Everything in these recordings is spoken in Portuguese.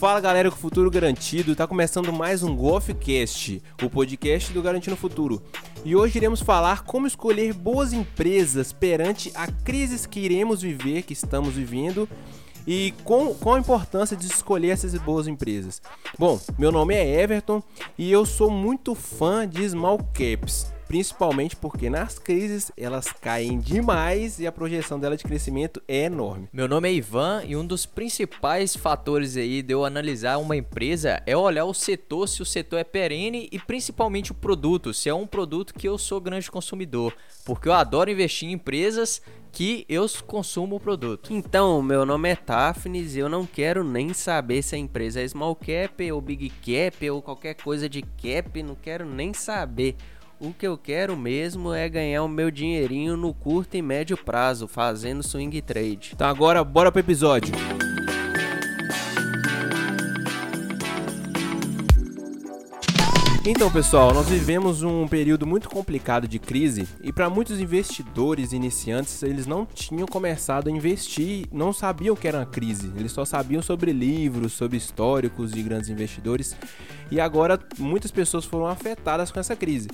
Fala galera com futuro garantido, tá começando mais um Golfcast, o podcast do Garantindo Futuro. E hoje iremos falar como escolher boas empresas perante a crises que iremos viver, que estamos vivendo, e com, com a importância de escolher essas boas empresas. Bom, meu nome é Everton e eu sou muito fã de small caps principalmente porque nas crises elas caem demais e a projeção dela de crescimento é enorme. Meu nome é Ivan e um dos principais fatores aí de eu analisar uma empresa é olhar o setor, se o setor é perene e principalmente o produto, se é um produto que eu sou grande consumidor, porque eu adoro investir em empresas que eu consumo o produto. Então, meu nome é Tafnis e eu não quero nem saber se a empresa é small cap ou big cap ou qualquer coisa de cap, não quero nem saber. O que eu quero mesmo é ganhar o meu dinheirinho no curto e médio prazo, fazendo swing trade. Então agora bora pro episódio. Então, pessoal, nós vivemos um período muito complicado de crise e para muitos investidores iniciantes, eles não tinham começado a investir, não sabiam que era uma crise. Eles só sabiam sobre livros, sobre históricos de grandes investidores. E agora muitas pessoas foram afetadas com essa crise.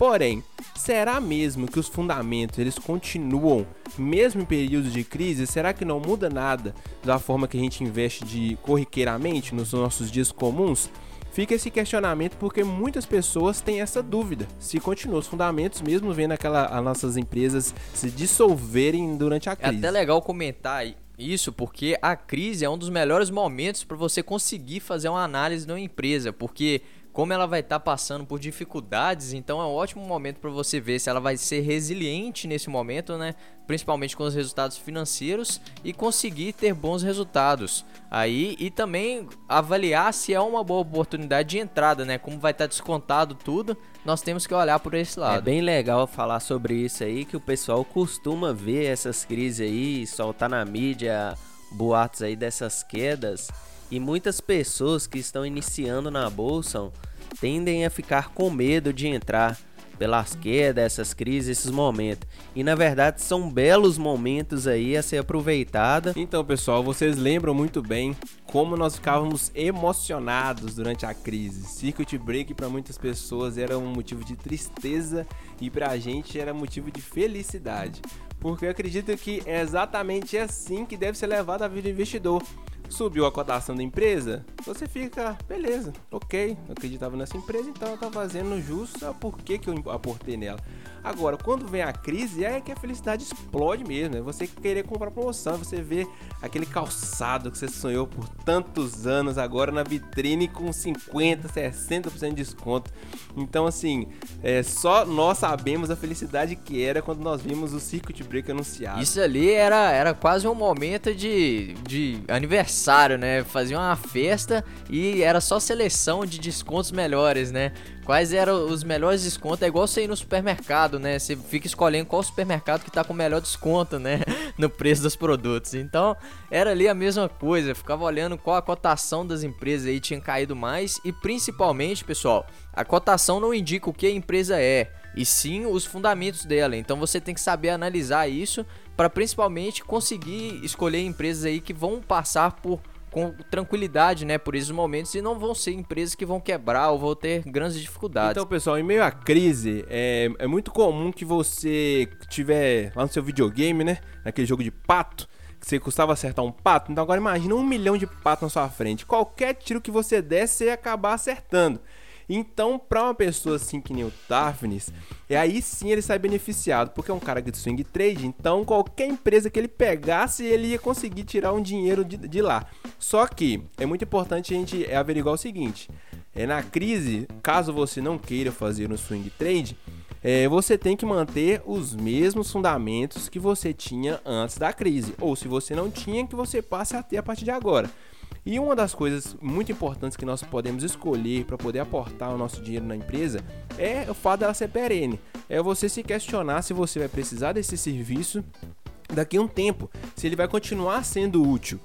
Porém, será mesmo que os fundamentos eles continuam mesmo em períodos de crise? Será que não muda nada da forma que a gente investe de corriqueiramente nos nossos dias comuns? Fica esse questionamento porque muitas pessoas têm essa dúvida se continuam os fundamentos, mesmo vendo aquela, as nossas empresas se dissolverem durante a crise. É até legal comentar isso porque a crise é um dos melhores momentos para você conseguir fazer uma análise de uma empresa, porque como ela vai estar tá passando por dificuldades, então é um ótimo momento para você ver se ela vai ser resiliente nesse momento, né? Principalmente com os resultados financeiros e conseguir ter bons resultados. Aí e também avaliar se é uma boa oportunidade de entrada, né? Como vai estar tá descontado tudo, nós temos que olhar por esse lado. É bem legal falar sobre isso aí, que o pessoal costuma ver essas crises aí, soltar na mídia boatos aí dessas quedas. E muitas pessoas que estão iniciando na bolsa tendem a ficar com medo de entrar pelas quedas, essas crises, esses momentos. E na verdade são belos momentos aí a ser aproveitada. Então, pessoal, vocês lembram muito bem como nós ficávamos emocionados durante a crise. Circuit break para muitas pessoas era um motivo de tristeza e para a gente era motivo de felicidade. Porque eu acredito que é exatamente assim que deve ser levado a vida do investidor subiu a cotação da empresa, você fica, beleza, ok, eu acreditava nessa empresa, então ela tá fazendo justo, por que, que eu aportei nela? Agora, quando vem a crise, é que a felicidade explode mesmo. É você querer comprar promoção, você vê aquele calçado que você sonhou por tantos anos agora na vitrine com 50, 60% de desconto. Então, assim, é, só nós sabemos a felicidade que era quando nós vimos o Circuit Break anunciado. Isso ali era, era quase um momento de, de aniversário, né? Fazia uma festa e era só seleção de descontos melhores, né? Quais eram os melhores descontos? É igual você ir no supermercado, né? Você fica escolhendo qual supermercado que tá com melhor desconto, né? No preço dos produtos. Então, era ali a mesma coisa. ficava olhando qual a cotação das empresas aí tinha caído mais. E principalmente, pessoal, a cotação não indica o que a empresa é, e sim os fundamentos dela. Então você tem que saber analisar isso para principalmente conseguir escolher empresas aí que vão passar por com tranquilidade, né, por esses momentos e não vão ser empresas que vão quebrar ou vão ter grandes dificuldades. Então, pessoal, em meio à crise, é, é muito comum que você tiver lá no seu videogame, né, naquele jogo de pato, que você custava acertar um pato. Então agora imagina um milhão de patos na sua frente. Qualquer tiro que você der, você ia acabar acertando. Então, para uma pessoa assim que nem o Daphnis, é aí sim ele sai beneficiado, porque é um cara de swing trade, então qualquer empresa que ele pegasse, ele ia conseguir tirar um dinheiro de, de lá. Só que é muito importante a gente averiguar o seguinte: é na crise, caso você não queira fazer um swing trade, é, você tem que manter os mesmos fundamentos que você tinha antes da crise, ou se você não tinha, que você passe a ter a partir de agora. E uma das coisas muito importantes que nós podemos escolher para poder aportar o nosso dinheiro na empresa é o fato dela ser perene. É você se questionar se você vai precisar desse serviço daqui a um tempo, se ele vai continuar sendo útil.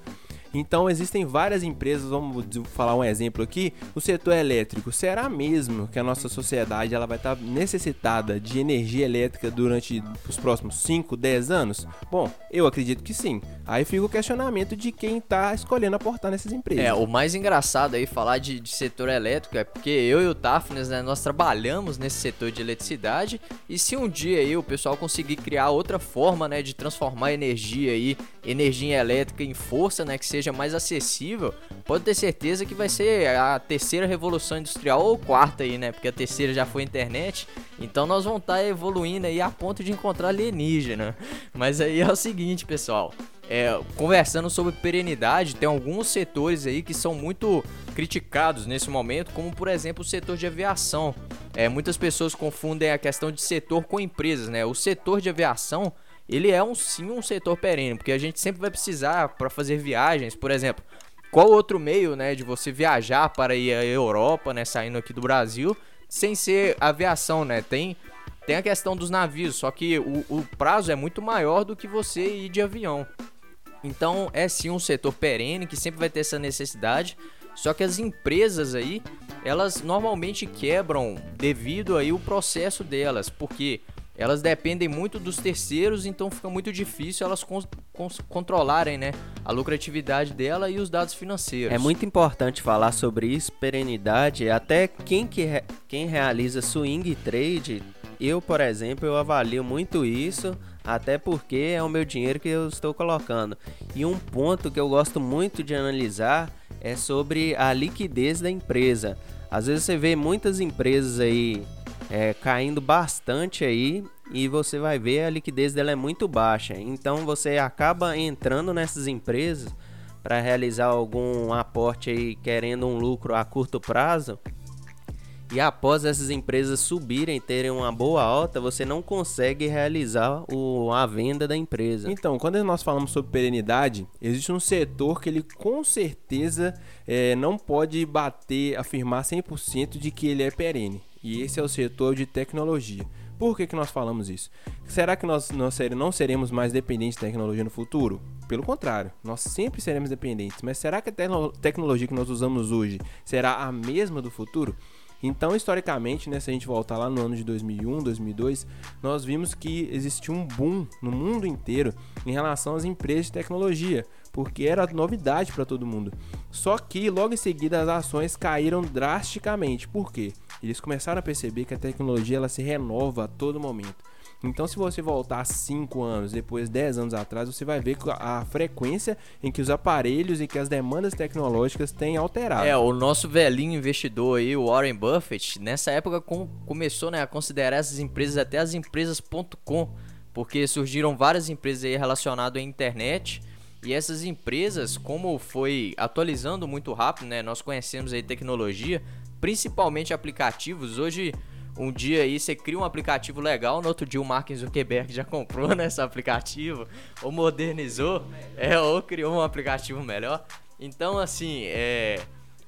Então existem várias empresas, vamos falar um exemplo aqui, o setor elétrico. Será mesmo que a nossa sociedade ela vai estar necessitada de energia elétrica durante os próximos 5, 10 anos? Bom, eu acredito que sim. Aí fica o questionamento de quem está escolhendo aportar nessas empresas. É, o mais engraçado aí falar de, de setor elétrico é porque eu e o Tafnes, né, nós trabalhamos nesse setor de eletricidade e se um dia aí o pessoal conseguir criar outra forma, né, de transformar energia aí, energia elétrica em força, né, que seja mais acessível, pode ter certeza que vai ser a terceira revolução industrial ou quarta aí, né, porque a terceira já foi a internet, então nós vamos estar tá evoluindo aí a ponto de encontrar alienígena. Mas aí é o seguinte, pessoal, é, conversando sobre perenidade, tem alguns setores aí que são muito criticados nesse momento, como por exemplo o setor de aviação. É, muitas pessoas confundem a questão de setor com empresas, né? O setor de aviação ele é um sim um setor perene, porque a gente sempre vai precisar para fazer viagens, por exemplo. Qual outro meio, né, de você viajar para ir à Europa, né, saindo aqui do Brasil, sem ser aviação, né? Tem tem a questão dos navios, só que o, o prazo é muito maior do que você ir de avião. Então é sim um setor perene que sempre vai ter essa necessidade. Só que as empresas aí, elas normalmente quebram devido aí o processo delas, porque elas dependem muito dos terceiros, então fica muito difícil elas con controlarem né, a lucratividade dela e os dados financeiros. É muito importante falar sobre isso, perenidade. Até quem, que re quem realiza swing trade, eu, por exemplo, eu avalio muito isso, até porque é o meu dinheiro que eu estou colocando. E um ponto que eu gosto muito de analisar é sobre a liquidez da empresa. Às vezes você vê muitas empresas aí é, caindo bastante aí e você vai ver a liquidez dela é muito baixa. Então você acaba entrando nessas empresas para realizar algum aporte aí querendo um lucro a curto prazo. E após essas empresas subirem, terem uma boa alta, você não consegue realizar o, a venda da empresa. Então, quando nós falamos sobre perenidade, existe um setor que ele com certeza é, não pode bater, afirmar 100% de que ele é perene. E esse é o setor de tecnologia. Por que, que nós falamos isso? Será que nós, nós não seremos mais dependentes de tecnologia no futuro? Pelo contrário, nós sempre seremos dependentes. Mas será que a tecnologia que nós usamos hoje será a mesma do futuro? Então, historicamente, né, se a gente voltar lá no ano de 2001, 2002, nós vimos que existia um boom no mundo inteiro em relação às empresas de tecnologia, porque era novidade para todo mundo. Só que logo em seguida as ações caíram drasticamente. Por quê? Eles começaram a perceber que a tecnologia ela se renova a todo momento. Então, se você voltar 5 anos, depois 10 anos atrás, você vai ver a frequência em que os aparelhos e que as demandas tecnológicas têm alterado. É, o nosso velhinho investidor aí, o Warren Buffett, nessa época com, começou né, a considerar essas empresas até as empresas.com, porque surgiram várias empresas aí relacionadas à internet. E essas empresas, como foi atualizando muito rápido, né? Nós conhecemos aí tecnologia, principalmente aplicativos. Hoje um dia aí você cria um aplicativo legal, no outro dia o Mark Zuckerberg já comprou nesse aplicativo, ou modernizou, é, ou criou um aplicativo melhor. Então, assim, é,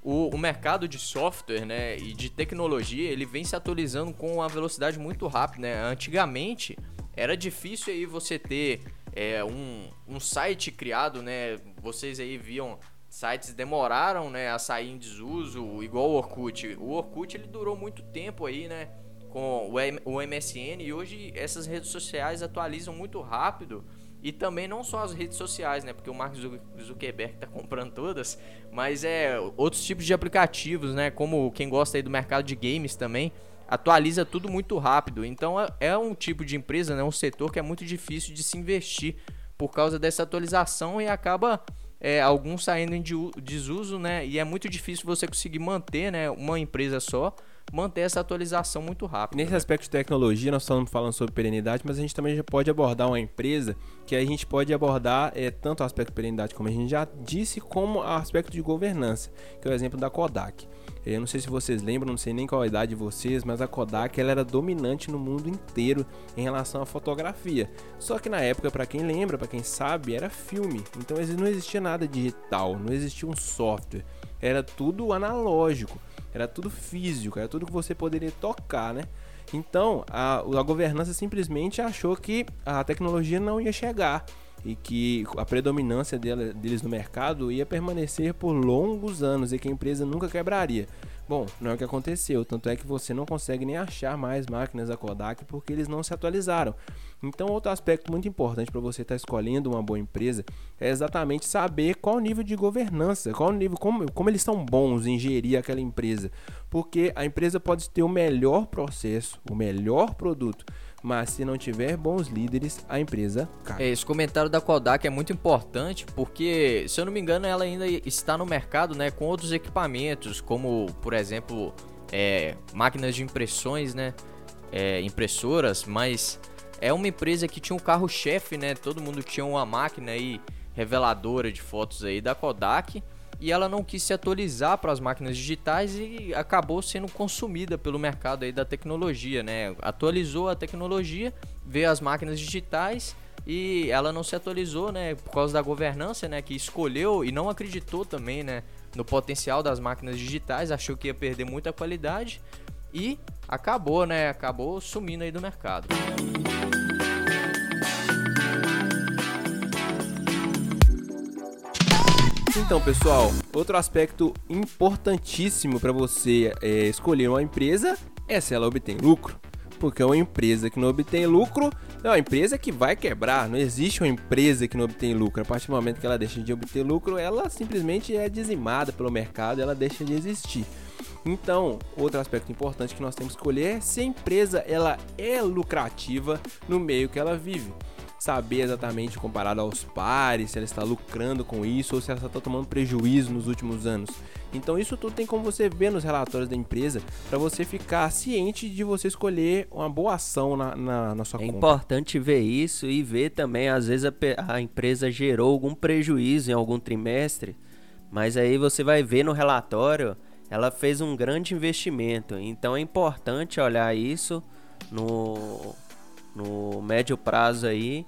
o, o, mercado de software né, e de tecnologia ele vem se atualizando com uma velocidade muito rápida. Né? Antigamente era difícil aí você ter é, um, um site criado, né? Vocês aí viam sites demoraram, né, a sair em desuso, igual o Orkut. O Orkut ele durou muito tempo aí, né, com o MSN e hoje essas redes sociais atualizam muito rápido. E também não só as redes sociais, né? Porque o Mark Zuckerberg está comprando todas, mas é outros tipos de aplicativos, né? Como quem gosta aí do mercado de games também, atualiza tudo muito rápido. Então é, é um tipo de empresa, né? Um setor que é muito difícil de se investir por causa dessa atualização e acaba é, alguns saindo em desuso, né? E é muito difícil você conseguir manter, né, uma empresa só, manter essa atualização muito rápido. Nesse né? aspecto de tecnologia, nós estamos falando sobre perenidade, mas a gente também já pode abordar uma empresa que a gente pode abordar é, tanto o aspecto de perenidade, como a gente já disse, como o aspecto de governança, que é o exemplo da Kodak. Eu não sei se vocês lembram, não sei nem qual a idade de vocês, mas a Kodak ela era dominante no mundo inteiro em relação à fotografia. Só que na época, para quem lembra, para quem sabe, era filme. Então não existia nada digital, não existia um software. Era tudo analógico, era tudo físico, era tudo que você poderia tocar, né? Então a, a governança simplesmente achou que a tecnologia não ia chegar. e que a predominância deles no mercado ia permanecer por longos anos e que a empresa nunca quebraria. Bom, não é o que aconteceu, tanto é que você não consegue nem achar mais máquinas da Kodak porque eles não se atualizaram. Então, outro aspecto muito importante para você estar tá escolhendo uma boa empresa é exatamente saber qual o nível de governança, qual o nível, como, como eles são bons em gerir aquela empresa. Porque a empresa pode ter o melhor processo, o melhor produto, mas se não tiver bons líderes, a empresa cai. Esse comentário da Kodak é muito importante porque, se eu não me engano, ela ainda está no mercado né, com outros equipamentos, como, por exemplo, é, máquinas de impressões, né, é, impressoras, mas é uma empresa que tinha um carro-chefe, né, todo mundo tinha uma máquina aí reveladora de fotos aí da Kodak e ela não quis se atualizar para as máquinas digitais e acabou sendo consumida pelo mercado aí da tecnologia, né? Atualizou a tecnologia, veio as máquinas digitais e ela não se atualizou, né? Por causa da governança, né? Que escolheu e não acreditou também, né? No potencial das máquinas digitais, achou que ia perder muita qualidade e acabou, né? Acabou sumindo aí do mercado. Então, pessoal, outro aspecto importantíssimo para você é, escolher uma empresa é se ela obtém lucro. Porque uma empresa que não obtém lucro é uma empresa que vai quebrar. Não existe uma empresa que não obtém lucro. A partir do momento que ela deixa de obter lucro, ela simplesmente é dizimada pelo mercado, ela deixa de existir. Então, outro aspecto importante que nós temos que escolher é se a empresa ela é lucrativa no meio que ela vive saber exatamente comparado aos pares, se ela está lucrando com isso ou se ela está tomando prejuízo nos últimos anos. Então isso tudo tem como você ver nos relatórios da empresa para você ficar ciente de você escolher uma boa ação na, na, na sua é conta. É importante ver isso e ver também, às vezes a, a empresa gerou algum prejuízo em algum trimestre, mas aí você vai ver no relatório, ela fez um grande investimento. Então é importante olhar isso no no médio prazo aí,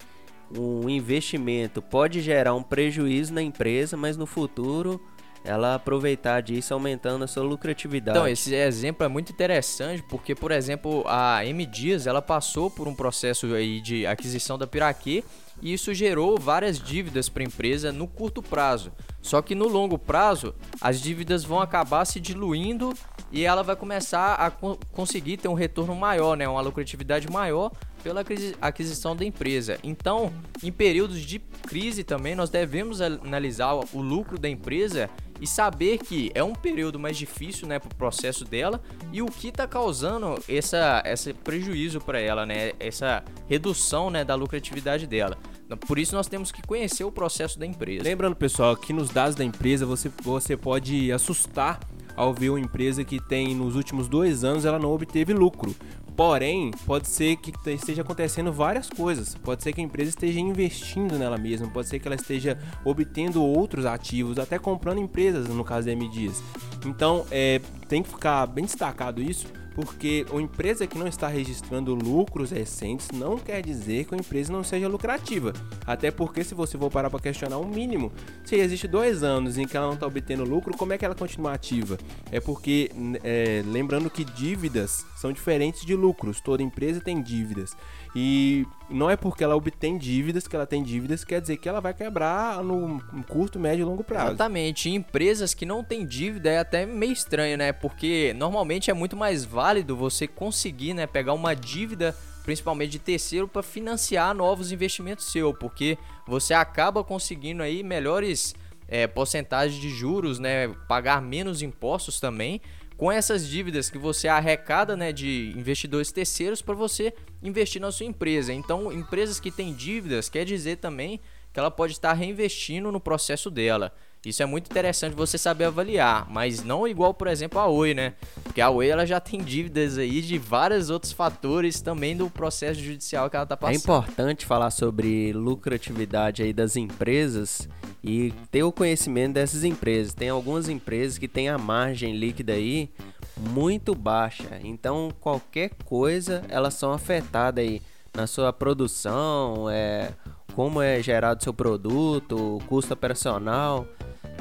um investimento pode gerar um prejuízo na empresa, mas no futuro ela aproveitar disso aumentando a sua lucratividade. Então, esse exemplo é muito interessante porque, por exemplo, a M Dias, ela passou por um processo aí de aquisição da Piraquê e isso gerou várias dívidas para a empresa no curto prazo. Só que no longo prazo, as dívidas vão acabar se diluindo e ela vai começar a co conseguir ter um retorno maior, né, uma lucratividade maior pela aquisição da empresa. Então, em períodos de crise também, nós devemos analisar o lucro da empresa e saber que é um período mais difícil, né, para o processo dela e o que está causando essa, esse prejuízo para ela, né, essa redução, né, da lucratividade dela. Por isso nós temos que conhecer o processo da empresa. Lembrando, pessoal, que nos dados da empresa você, você pode assustar ao ver uma empresa que tem nos últimos dois anos ela não obteve lucro. Porém, pode ser que esteja acontecendo várias coisas. Pode ser que a empresa esteja investindo nela mesma, pode ser que ela esteja obtendo outros ativos, até comprando empresas, no caso da M Dias. Então, é, tem que ficar bem destacado isso, porque uma empresa que não está registrando lucros recentes não quer dizer que a empresa não seja lucrativa. Até porque, se você for parar para questionar um mínimo, se existe dois anos em que ela não está obtendo lucro, como é que ela continua ativa? É porque, é, lembrando que dívidas são diferentes de lucros, toda empresa tem dívidas. E não é porque ela obtém dívidas que ela tem dívidas, quer dizer que ela vai quebrar no curto, médio e longo prazo. Exatamente. empresas que não têm dívida é até meio estranho, né? Porque normalmente é muito mais válido você conseguir, né, pegar uma dívida principalmente de terceiro para financiar novos investimentos seu, porque você acaba conseguindo aí melhores é, porcentagens de juros, né, pagar menos impostos também com essas dívidas que você arrecada né, de investidores terceiros para você investir na sua empresa. Então, empresas que têm dívidas quer dizer também que ela pode estar reinvestindo no processo dela. Isso é muito interessante você saber avaliar, mas não igual, por exemplo, a Oi, né? Porque a Oi ela já tem dívidas aí de vários outros fatores também do processo judicial que ela está passando. É importante falar sobre lucratividade aí das empresas e ter o conhecimento dessas empresas. Tem algumas empresas que têm a margem líquida aí muito baixa, então qualquer coisa elas são afetadas aí na sua produção, é, como é gerado seu produto, custo operacional,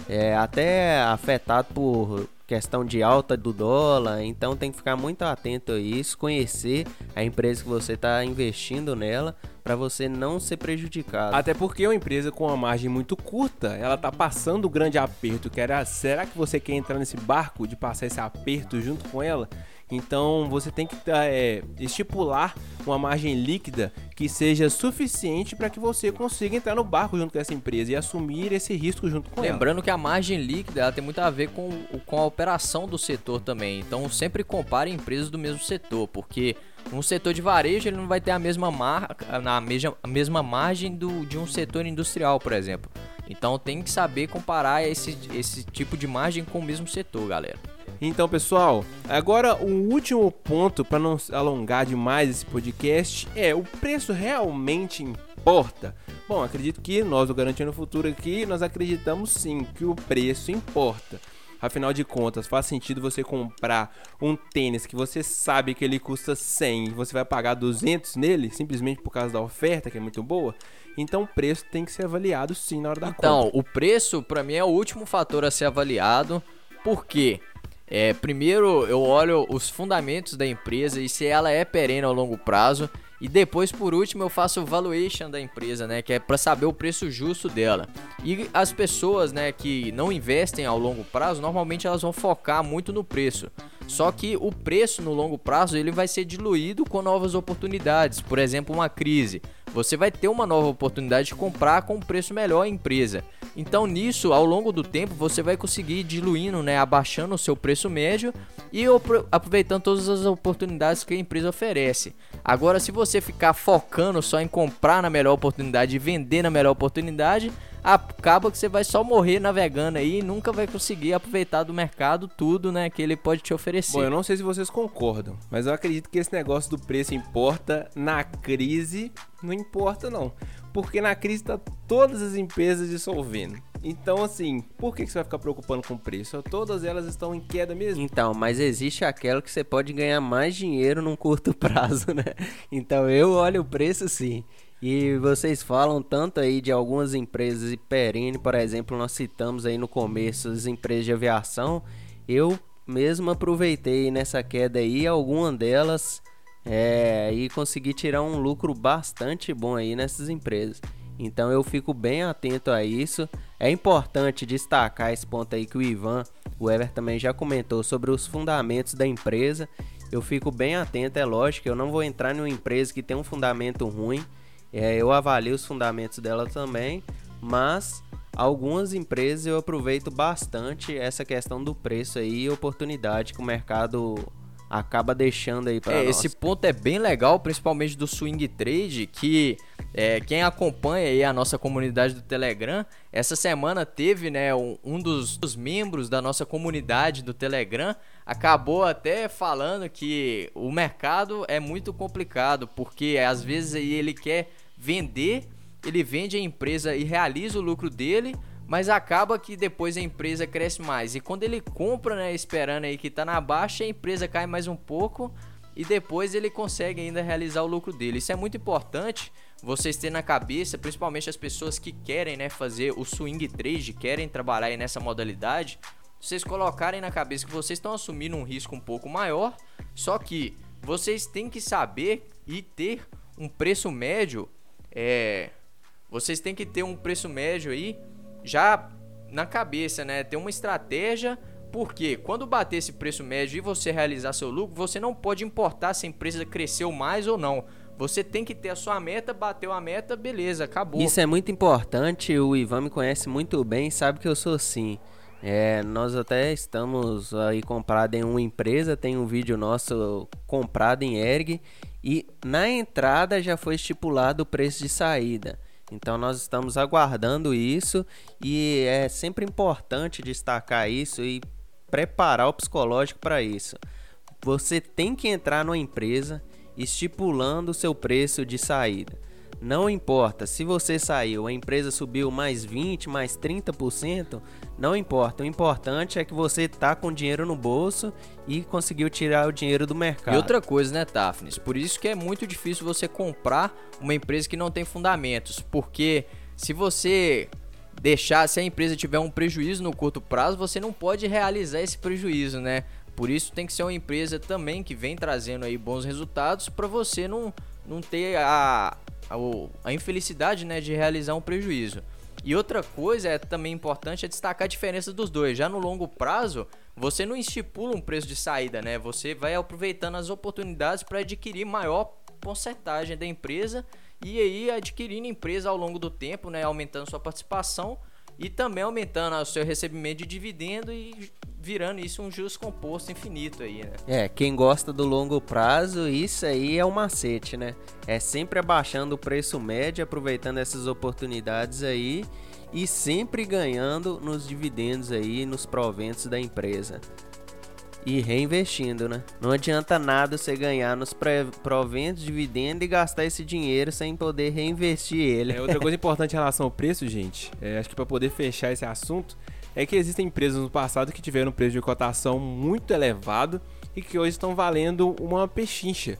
é até afetado por questão de alta do dólar, então tem que ficar muito atento a isso, conhecer a empresa que você está investindo nela para você não ser prejudicado. Até porque uma empresa com uma margem muito curta, ela tá passando o grande aperto, que era, será que você quer entrar nesse barco de passar esse aperto junto com ela? Então você tem que é, estipular uma margem líquida que seja suficiente para que você consiga entrar no barco junto com essa empresa e assumir esse risco junto com Lembrando ela. que a margem líquida ela tem muito a ver com, com a operação do setor também. Então sempre compare empresas do mesmo setor, porque um setor de varejo ele não vai ter a mesma, mar, na mesma, a mesma margem do, de um setor industrial, por exemplo. Então tem que saber comparar esse, esse tipo de margem com o mesmo setor, galera. Então, pessoal, agora o último ponto para não alongar demais esse podcast é o preço realmente importa. Bom, acredito que nós do Garantindo Futuro aqui, nós acreditamos sim que o preço importa. Afinal de contas, faz sentido você comprar um tênis que você sabe que ele custa 100 e você vai pagar 200 nele simplesmente por causa da oferta que é muito boa? Então o preço tem que ser avaliado sim na hora da então, compra. Então, o preço para mim é o último fator a ser avaliado. Por quê? É, primeiro eu olho os fundamentos da empresa e se ela é perene ao longo prazo. E depois, por último, eu faço o valuation da empresa, né, que é para saber o preço justo dela. E as pessoas, né, que não investem ao longo prazo, normalmente elas vão focar muito no preço. Só que o preço no longo prazo ele vai ser diluído com novas oportunidades. Por exemplo, uma crise. Você vai ter uma nova oportunidade de comprar com um preço melhor a empresa. Então, nisso, ao longo do tempo, você vai conseguir diluindo, né, abaixando o seu preço médio e aproveitando todas as oportunidades que a empresa oferece. Agora, se você ficar focando só em comprar na melhor oportunidade e vender na melhor oportunidade, acaba que você vai só morrer navegando aí e nunca vai conseguir aproveitar do mercado tudo, né, que ele pode te oferecer. Bom, eu não sei se vocês concordam, mas eu acredito que esse negócio do preço importa na crise, não importa não. Porque na crise tá todas as empresas dissolvendo. Então, assim, por que, você vai ficar preocupando com o preço? Todas elas estão em queda mesmo. Então, mas existe aquela que você pode ganhar mais dinheiro num curto prazo, né? Então eu olho o preço sim. E vocês falam tanto aí de algumas empresas e perene, por exemplo, nós citamos aí no começo as empresas de aviação. Eu mesmo aproveitei nessa queda aí alguma delas é, e consegui tirar um lucro bastante bom aí nessas empresas. Então eu fico bem atento a isso. É importante destacar esse ponto aí que o Ivan, o Ever também já comentou sobre os fundamentos da empresa. Eu fico bem atento, é lógico, eu não vou entrar em uma empresa que tem um fundamento ruim é, eu avalio os fundamentos dela também, mas algumas empresas eu aproveito bastante essa questão do preço aí e oportunidade que o mercado acaba deixando aí para é, Esse ponto é bem legal, principalmente do swing trade, que é, quem acompanha aí a nossa comunidade do Telegram, essa semana teve, né, um, um dos, dos, membros da nossa comunidade do Telegram acabou até falando que o mercado é muito complicado, porque às vezes aí ele quer vender, ele vende a empresa e realiza o lucro dele, mas acaba que depois a empresa cresce mais. E quando ele compra, né, esperando aí que tá na baixa, a empresa cai mais um pouco e depois ele consegue ainda realizar o lucro dele. Isso é muito importante vocês terem na cabeça, principalmente as pessoas que querem, né, fazer o swing trade, querem trabalhar nessa modalidade, vocês colocarem na cabeça que vocês estão assumindo um risco um pouco maior, só que vocês têm que saber e ter um preço médio, é, vocês têm que ter um preço médio aí já na cabeça, né? Ter uma estratégia, porque quando bater esse preço médio e você realizar seu lucro, você não pode importar se a empresa cresceu mais ou não. Você tem que ter a sua meta, bateu a meta, beleza, acabou. Isso é muito importante, o Ivan me conhece muito bem, sabe que eu sou assim. É, nós até estamos aí comprado em uma empresa, tem um vídeo nosso comprado em ERG e na entrada já foi estipulado o preço de saída. Então nós estamos aguardando isso e é sempre importante destacar isso e preparar o psicológico para isso. Você tem que entrar numa empresa estipulando o seu preço de saída. Não importa se você saiu, a empresa subiu mais 20, mais 30%, não importa. O importante é que você tá com dinheiro no bolso e conseguiu tirar o dinheiro do mercado. E outra coisa, né, Tafnis? Por isso que é muito difícil você comprar uma empresa que não tem fundamentos, porque se você deixar, se a empresa tiver um prejuízo no curto prazo, você não pode realizar esse prejuízo, né? Por isso tem que ser uma empresa também que vem trazendo aí bons resultados para você não, não ter a, a, a infelicidade né, de realizar um prejuízo. E outra coisa é também importante é destacar a diferença dos dois. Já no longo prazo, você não estipula um preço de saída, né? Você vai aproveitando as oportunidades para adquirir maior porcentagem da empresa e aí adquirindo empresa ao longo do tempo, né? Aumentando sua participação e também aumentando o seu recebimento de dividendo e virando isso um juros composto infinito aí, né? É, quem gosta do longo prazo, isso aí é o um macete, né? É sempre abaixando o preço médio, aproveitando essas oportunidades aí e sempre ganhando nos dividendos aí, nos proventos da empresa. E reinvestindo, né? Não adianta nada você ganhar nos proventos, dividendos e gastar esse dinheiro sem poder reinvestir ele. É, outra coisa importante em relação ao preço, gente, é, acho que para poder fechar esse assunto, é que existem empresas no passado que tiveram um preço de cotação muito elevado e que hoje estão valendo uma pechincha.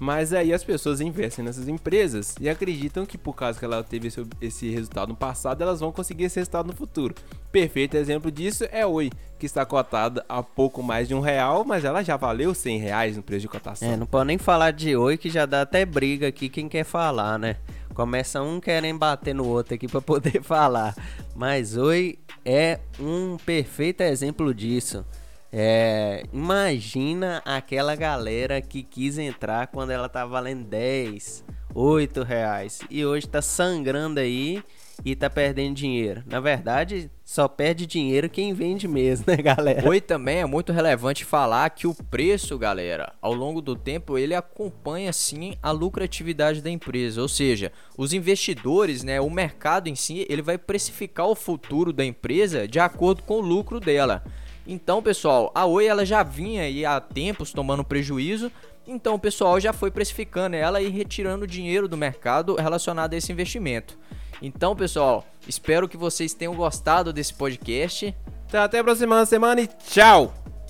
Mas aí as pessoas investem nessas empresas e acreditam que por causa que ela teve esse, esse, resultado no passado, elas vão conseguir esse resultado no futuro. Perfeito exemplo disso é a Oi, que está cotada a pouco mais de um real, mas ela já valeu 100 reais no preço de cotação. É, não pode nem falar de Oi que já dá até briga aqui quem quer falar, né? Começa um querendo bater no outro aqui para poder falar. Mas Oi é um perfeito exemplo disso. É, imagina aquela galera que quis entrar quando ela tá valendo 10, 8 reais e hoje tá sangrando aí e tá perdendo dinheiro. Na verdade, só perde dinheiro quem vende mesmo, né, galera? Oi, também é muito relevante falar que o preço, galera, ao longo do tempo, ele acompanha sim a lucratividade da empresa. Ou seja, os investidores, né, o mercado em si, ele vai precificar o futuro da empresa de acordo com o lucro dela. Então, pessoal, a Oi ela já vinha aí há tempos tomando prejuízo, então o pessoal já foi precificando ela e retirando dinheiro do mercado relacionado a esse investimento. Então, pessoal, espero que vocês tenham gostado desse podcast. Até a próxima semana e tchau!